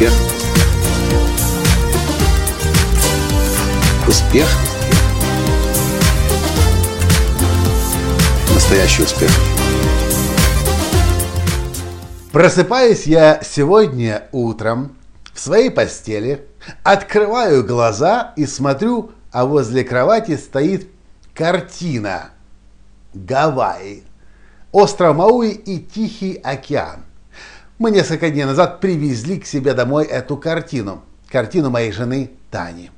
Успех. Успех. Настоящий успех. Просыпаюсь я сегодня утром в своей постели, открываю глаза и смотрю, а возле кровати стоит картина. Гавайи. Остров Мауи и Тихий океан. Мы несколько дней назад привезли к себе домой эту картину. Картину моей жены Тани.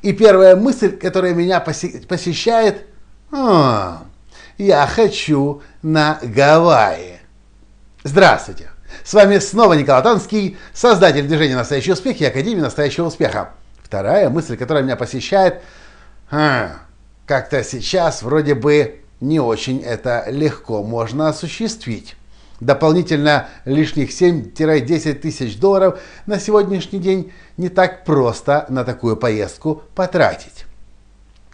И первая мысль, которая меня посещает, а, я хочу на Гавайи. Здравствуйте! С вами снова Николай Танский, создатель движения «Настоящий успех» и Академии «Настоящего успеха». Вторая мысль, которая меня посещает, а, как-то сейчас вроде бы не очень это легко можно осуществить. Дополнительно лишних 7-10 тысяч долларов на сегодняшний день не так просто на такую поездку потратить.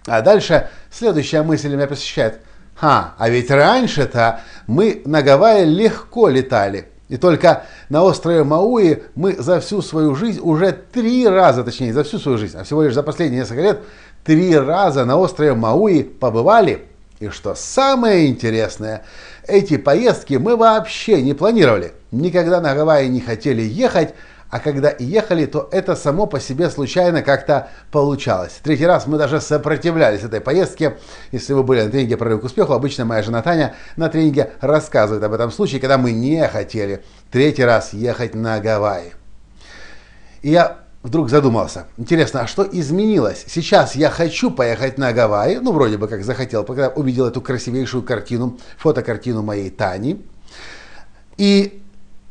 А дальше следующая мысль меня посещает. Ха, а ведь раньше-то мы на Гавайи легко летали. И только на острове Мауи мы за всю свою жизнь уже три раза, точнее, за всю свою жизнь, а всего лишь за последние несколько лет, три раза на острове Мауи побывали. И что самое интересное, эти поездки мы вообще не планировали. Никогда на Гавайи не хотели ехать, а когда ехали, то это само по себе случайно как-то получалось. Третий раз мы даже сопротивлялись этой поездке. Если вы были на тренинге «Прорыв к успеху», обычно моя жена Таня на тренинге рассказывает об этом случае, когда мы не хотели третий раз ехать на Гавайи. И я вдруг задумался. Интересно, а что изменилось? Сейчас я хочу поехать на Гавайи, ну, вроде бы как захотел, когда увидел эту красивейшую картину, фотокартину моей Тани. И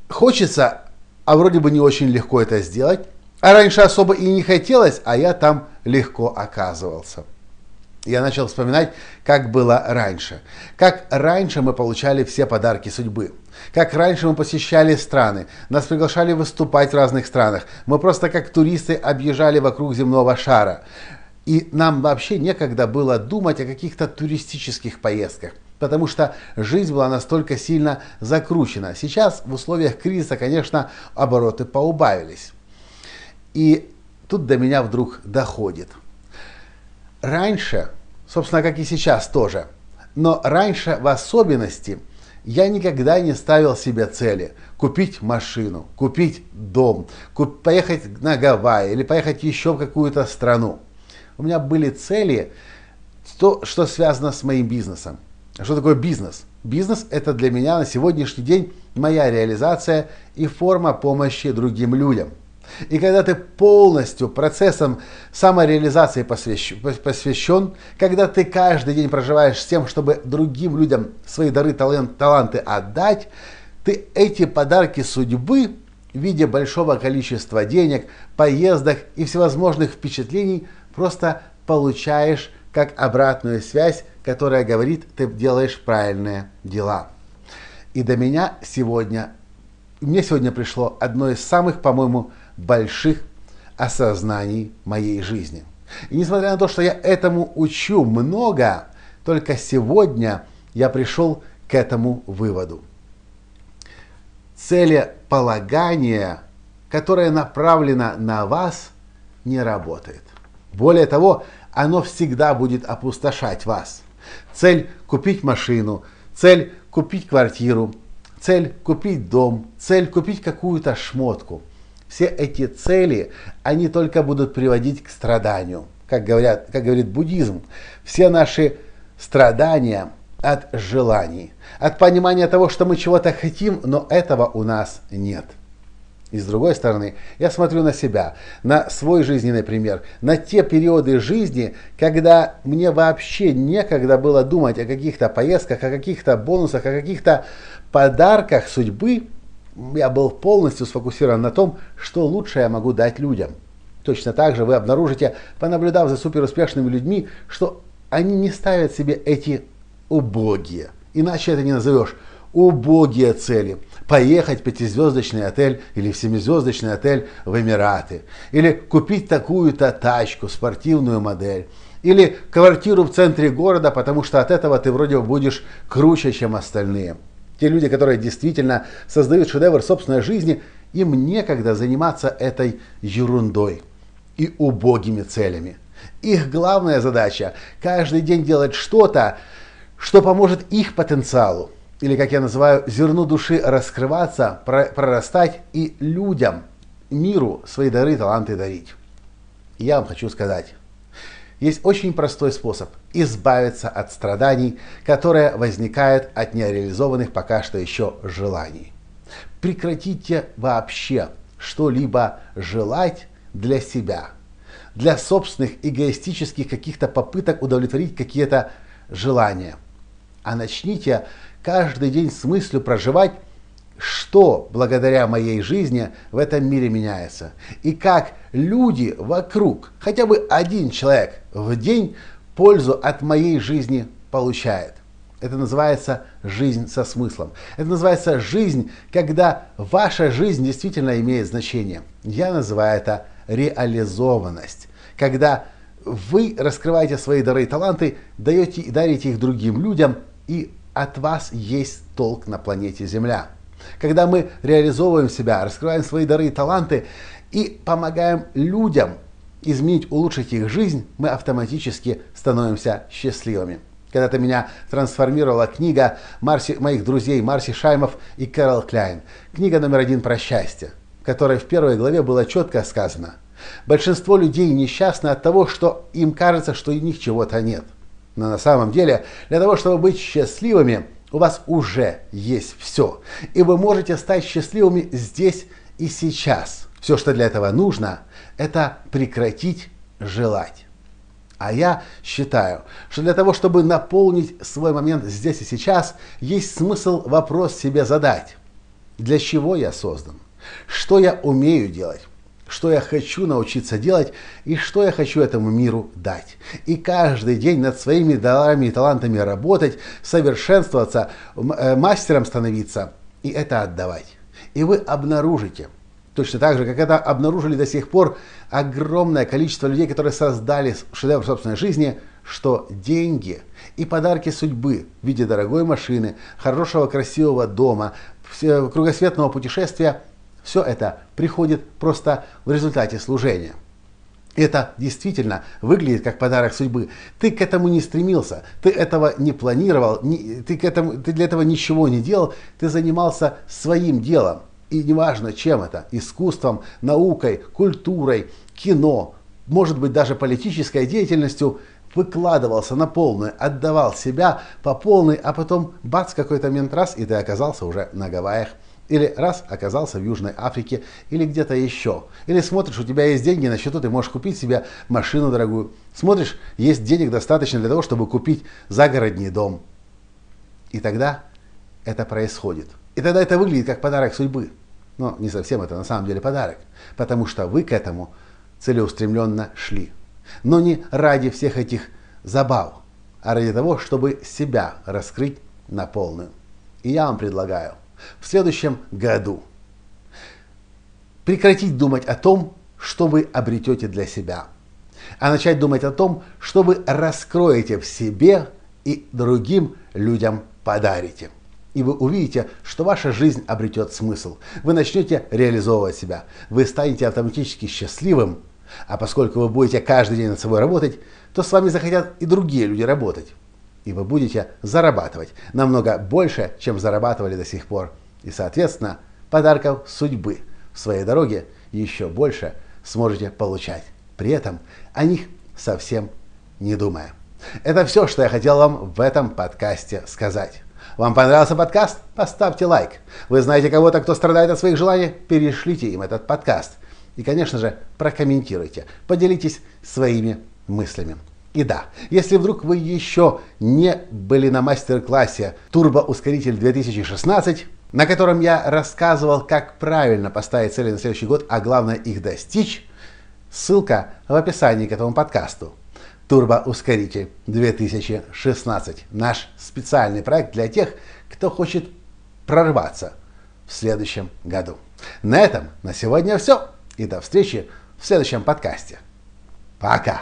хочется а вроде бы не очень легко это сделать. А раньше особо и не хотелось, а я там легко оказывался. Я начал вспоминать, как было раньше. Как раньше мы получали все подарки судьбы. Как раньше мы посещали страны. Нас приглашали выступать в разных странах. Мы просто как туристы объезжали вокруг земного шара. И нам вообще некогда было думать о каких-то туристических поездках потому что жизнь была настолько сильно закручена. Сейчас в условиях кризиса, конечно, обороты поубавились. И тут до меня вдруг доходит. Раньше, собственно, как и сейчас тоже, но раньше в особенности я никогда не ставил себе цели купить машину, купить дом, куп- поехать на Гавайи или поехать еще в какую-то страну. У меня были цели, то, что связано с моим бизнесом. Что такое бизнес? Бизнес – это для меня на сегодняшний день моя реализация и форма помощи другим людям. И когда ты полностью процессом самореализации посвящен, когда ты каждый день проживаешь с тем, чтобы другим людям свои дары, талант, таланты отдать, ты эти подарки судьбы в виде большого количества денег, поездок и всевозможных впечатлений просто получаешь как обратную связь, которая говорит, ты делаешь правильные дела. И до меня сегодня, мне сегодня пришло одно из самых, по-моему, больших осознаний моей жизни. И несмотря на то, что я этому учу много, только сегодня я пришел к этому выводу. Целеполагание, которое направлено на вас, не работает. Более того, оно всегда будет опустошать вас. Цель купить машину, цель купить квартиру, цель купить дом, цель купить какую-то шмотку. Все эти цели, они только будут приводить к страданию. Как, говорят, как говорит буддизм, все наши страдания от желаний, от понимания того, что мы чего-то хотим, но этого у нас нет. И с другой стороны, я смотрю на себя, на свой жизненный пример, на те периоды жизни, когда мне вообще некогда было думать о каких-то поездках, о каких-то бонусах, о каких-то подарках судьбы. Я был полностью сфокусирован на том, что лучше я могу дать людям. Точно так же вы обнаружите, понаблюдав за суперуспешными людьми, что они не ставят себе эти убогие, иначе это не назовешь, убогие цели – поехать в пятизвездочный отель или в семизвездочный отель в Эмираты, или купить такую-то тачку, спортивную модель, или квартиру в центре города, потому что от этого ты вроде будешь круче, чем остальные. Те люди, которые действительно создают шедевр собственной жизни, Им некогда заниматься этой ерундой и убогими целями. Их главная задача – каждый день делать что-то, что поможет их потенциалу, или, как я называю, зерну души раскрываться, прорастать и людям, миру свои дары и таланты дарить. Я вам хочу сказать, есть очень простой способ избавиться от страданий, которые возникают от нереализованных пока что еще желаний. Прекратите вообще что-либо желать для себя, для собственных эгоистических каких-то попыток удовлетворить какие-то желания. А начните каждый день с мыслью проживать что благодаря моей жизни в этом мире меняется. И как люди вокруг, хотя бы один человек в день пользу от моей жизни получает. Это называется жизнь со смыслом. Это называется жизнь, когда ваша жизнь действительно имеет значение. Я называю это реализованность. Когда вы раскрываете свои дары и таланты, даете и дарите их другим людям, и от вас есть толк на планете Земля. Когда мы реализовываем себя, раскрываем свои дары и таланты и помогаем людям изменить, улучшить их жизнь, мы автоматически становимся счастливыми. Когда-то меня трансформировала книга Марси, моих друзей Марси Шаймов и Кэрол Кляйн. Книга номер один про счастье, в которой в первой главе было четко сказано. Большинство людей несчастны от того, что им кажется, что у них чего-то нет. Но на самом деле, для того, чтобы быть счастливыми, у вас уже есть все. И вы можете стать счастливыми здесь и сейчас. Все, что для этого нужно, это прекратить желать. А я считаю, что для того, чтобы наполнить свой момент здесь и сейчас, есть смысл вопрос себе задать. Для чего я создан? Что я умею делать? Что я хочу научиться делать и что я хочу этому миру дать. И каждый день над своими дарами и талантами работать, совершенствоваться, э, мастером становиться и это отдавать. И вы обнаружите, точно так же, как это обнаружили до сих пор огромное количество людей, которые создали шедевр собственной жизни, что деньги и подарки судьбы в виде дорогой машины, хорошего красивого дома, кругосветного путешествия – все это приходит просто в результате служения. Это действительно выглядит как подарок судьбы. Ты к этому не стремился, ты этого не планировал, не, ты, к этому, ты для этого ничего не делал, ты занимался своим делом. И неважно, чем это, искусством, наукой, культурой, кино, может быть даже политической деятельностью, выкладывался на полную, отдавал себя по полной, а потом бац, какой-то момент раз, и ты оказался уже на Гавайях. Или раз оказался в Южной Африке, или где-то еще. Или смотришь, у тебя есть деньги на счету, ты можешь купить себе машину дорогую. Смотришь, есть денег достаточно для того, чтобы купить загородный дом. И тогда это происходит. И тогда это выглядит как подарок судьбы. Но не совсем это на самом деле подарок. Потому что вы к этому целеустремленно шли. Но не ради всех этих забав, а ради того, чтобы себя раскрыть на полную. И я вам предлагаю – в следующем году. Прекратить думать о том, что вы обретете для себя, а начать думать о том, что вы раскроете в себе и другим людям подарите. И вы увидите, что ваша жизнь обретет смысл. Вы начнете реализовывать себя. Вы станете автоматически счастливым. А поскольку вы будете каждый день над собой работать, то с вами захотят и другие люди работать и вы будете зарабатывать намного больше, чем зарабатывали до сих пор. И, соответственно, подарков судьбы в своей дороге еще больше сможете получать. При этом о них совсем не думая. Это все, что я хотел вам в этом подкасте сказать. Вам понравился подкаст? Поставьте лайк. Вы знаете кого-то, кто страдает от своих желаний? Перешлите им этот подкаст. И, конечно же, прокомментируйте. Поделитесь своими мыслями. И да, если вдруг вы еще не были на мастер-классе «Турбоускоритель 2016», на котором я рассказывал, как правильно поставить цели на следующий год, а главное их достичь, ссылка в описании к этому подкасту. Турбоускоритель 2016. Наш специальный проект для тех, кто хочет прорваться в следующем году. На этом на сегодня все. И до встречи в следующем подкасте. Пока!